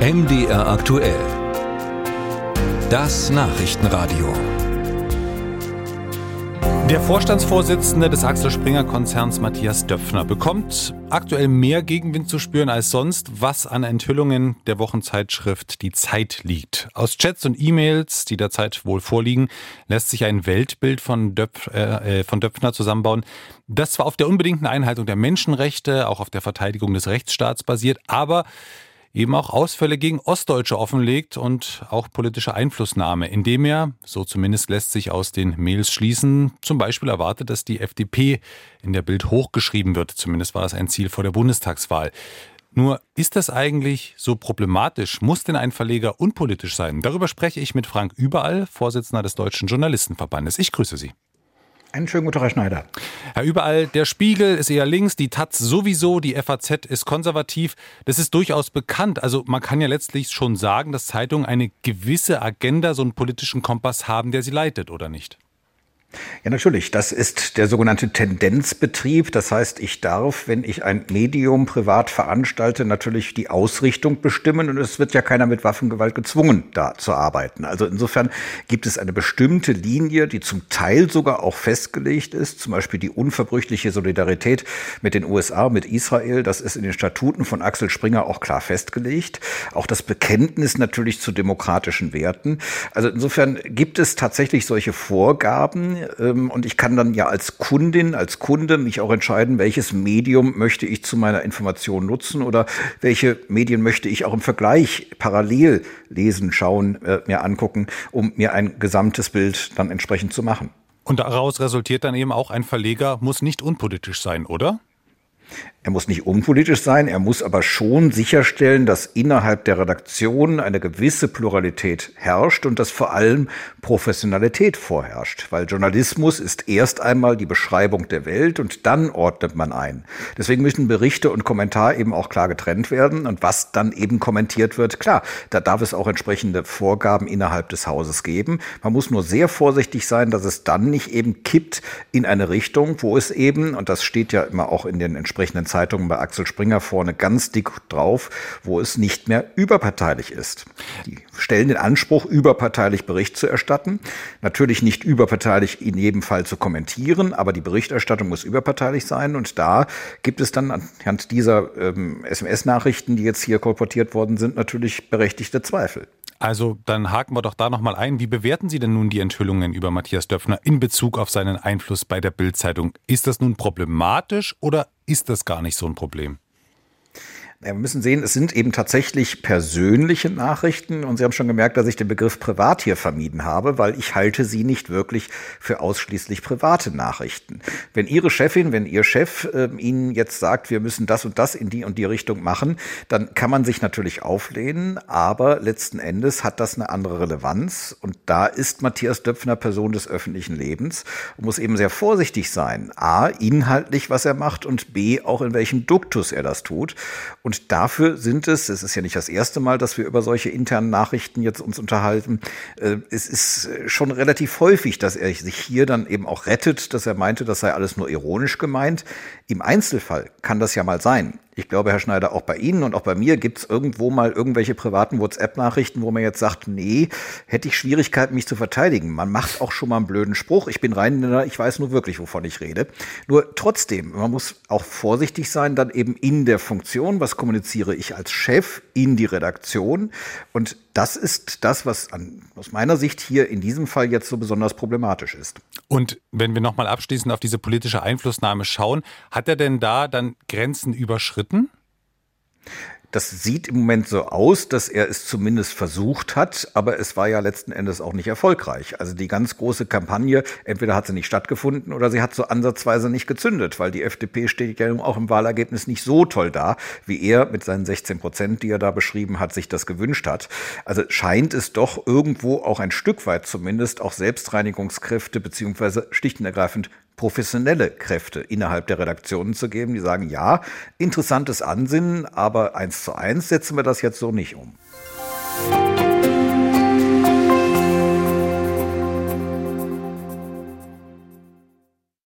MDR aktuell. Das Nachrichtenradio. Der Vorstandsvorsitzende des Axel Springer Konzerns Matthias Döpfner bekommt aktuell mehr Gegenwind zu spüren als sonst, was an Enthüllungen der Wochenzeitschrift Die Zeit liegt. Aus Chats und E-Mails, die der Zeit wohl vorliegen, lässt sich ein Weltbild von, Döpf, äh, von Döpfner zusammenbauen, das zwar auf der unbedingten Einhaltung der Menschenrechte, auch auf der Verteidigung des Rechtsstaats basiert, aber eben auch Ausfälle gegen Ostdeutsche offenlegt und auch politische Einflussnahme, indem er, so zumindest lässt sich aus den Mails schließen, zum Beispiel erwartet, dass die FDP in der Bild hochgeschrieben wird. Zumindest war es ein Ziel vor der Bundestagswahl. Nur ist das eigentlich so problematisch? Muss denn ein Verleger unpolitisch sein? Darüber spreche ich mit Frank Überall, Vorsitzender des Deutschen Journalistenverbandes. Ich grüße Sie. Einen schönen guten Tag, Herr Schneider. Herr Überall, der Spiegel ist eher links, die Taz sowieso, die FAZ ist konservativ. Das ist durchaus bekannt. Also man kann ja letztlich schon sagen, dass Zeitungen eine gewisse Agenda, so einen politischen Kompass haben, der sie leitet, oder nicht? Ja, natürlich. Das ist der sogenannte Tendenzbetrieb. Das heißt, ich darf, wenn ich ein Medium privat veranstalte, natürlich die Ausrichtung bestimmen. Und es wird ja keiner mit Waffengewalt gezwungen, da zu arbeiten. Also insofern gibt es eine bestimmte Linie, die zum Teil sogar auch festgelegt ist. Zum Beispiel die unverbrüchliche Solidarität mit den USA, mit Israel. Das ist in den Statuten von Axel Springer auch klar festgelegt. Auch das Bekenntnis natürlich zu demokratischen Werten. Also insofern gibt es tatsächlich solche Vorgaben, ähm, und ich kann dann ja als Kundin, als Kunde mich auch entscheiden, welches Medium möchte ich zu meiner Information nutzen oder welche Medien möchte ich auch im Vergleich parallel lesen, schauen, äh, mir angucken, um mir ein gesamtes Bild dann entsprechend zu machen. Und daraus resultiert dann eben auch ein Verleger muss nicht unpolitisch sein, oder? Er muss nicht unpolitisch sein, er muss aber schon sicherstellen, dass innerhalb der Redaktion eine gewisse Pluralität herrscht und dass vor allem Professionalität vorherrscht. Weil Journalismus ist erst einmal die Beschreibung der Welt und dann ordnet man ein. Deswegen müssen Berichte und Kommentar eben auch klar getrennt werden und was dann eben kommentiert wird, klar, da darf es auch entsprechende Vorgaben innerhalb des Hauses geben. Man muss nur sehr vorsichtig sein, dass es dann nicht eben kippt in eine Richtung, wo es eben, und das steht ja immer auch in den entsprechenden Zeitungen bei Axel Springer vorne ganz dick drauf, wo es nicht mehr überparteilich ist. Die stellen den Anspruch, überparteilich Bericht zu erstatten. Natürlich nicht überparteilich in jedem Fall zu kommentieren, aber die Berichterstattung muss überparteilich sein. Und da gibt es dann anhand dieser ähm, SMS-Nachrichten, die jetzt hier kolportiert worden sind, natürlich berechtigte Zweifel. Also dann haken wir doch da nochmal ein. Wie bewerten Sie denn nun die Enthüllungen über Matthias Döpfner in Bezug auf seinen Einfluss bei der Bildzeitung? Ist das nun problematisch oder ist das gar nicht so ein Problem? Wir müssen sehen, es sind eben tatsächlich persönliche Nachrichten und Sie haben schon gemerkt, dass ich den Begriff privat hier vermieden habe, weil ich halte sie nicht wirklich für ausschließlich private Nachrichten. Wenn Ihre Chefin, wenn Ihr Chef äh, Ihnen jetzt sagt, wir müssen das und das in die und die Richtung machen, dann kann man sich natürlich auflehnen, aber letzten Endes hat das eine andere Relevanz und da ist Matthias Döpfner Person des öffentlichen Lebens und muss eben sehr vorsichtig sein. A, inhaltlich, was er macht und B, auch in welchem Duktus er das tut. Und dafür sind es, es ist ja nicht das erste Mal, dass wir über solche internen Nachrichten jetzt uns unterhalten, äh, es ist schon relativ häufig, dass er sich hier dann eben auch rettet, dass er meinte, das sei alles nur ironisch gemeint. Im Einzelfall kann das ja mal sein. Ich glaube, Herr Schneider, auch bei Ihnen und auch bei mir gibt es irgendwo mal irgendwelche privaten WhatsApp-Nachrichten, wo man jetzt sagt, nee, hätte ich Schwierigkeiten, mich zu verteidigen. Man macht auch schon mal einen blöden Spruch. Ich bin rein, ich weiß nur wirklich, wovon ich rede. Nur trotzdem, man muss auch vorsichtig sein, dann eben in der Funktion, was kommuniziere ich als Chef in die Redaktion. Und das ist das, was an, aus meiner Sicht hier in diesem Fall jetzt so besonders problematisch ist. Und wenn wir nochmal abschließend auf diese politische Einflussnahme schauen, hat er denn da dann Grenzen überschritten? Das sieht im Moment so aus, dass er es zumindest versucht hat, aber es war ja letzten Endes auch nicht erfolgreich. Also die ganz große Kampagne, entweder hat sie nicht stattgefunden oder sie hat so ansatzweise nicht gezündet, weil die FDP steht ja auch im Wahlergebnis nicht so toll da, wie er mit seinen 16 Prozent, die er da beschrieben hat, sich das gewünscht hat. Also scheint es doch irgendwo auch ein Stück weit zumindest auch Selbstreinigungskräfte beziehungsweise schlicht und ergreifend professionelle Kräfte innerhalb der Redaktionen zu geben, die sagen, ja, interessantes Ansinnen, aber eins zu eins setzen wir das jetzt so nicht um.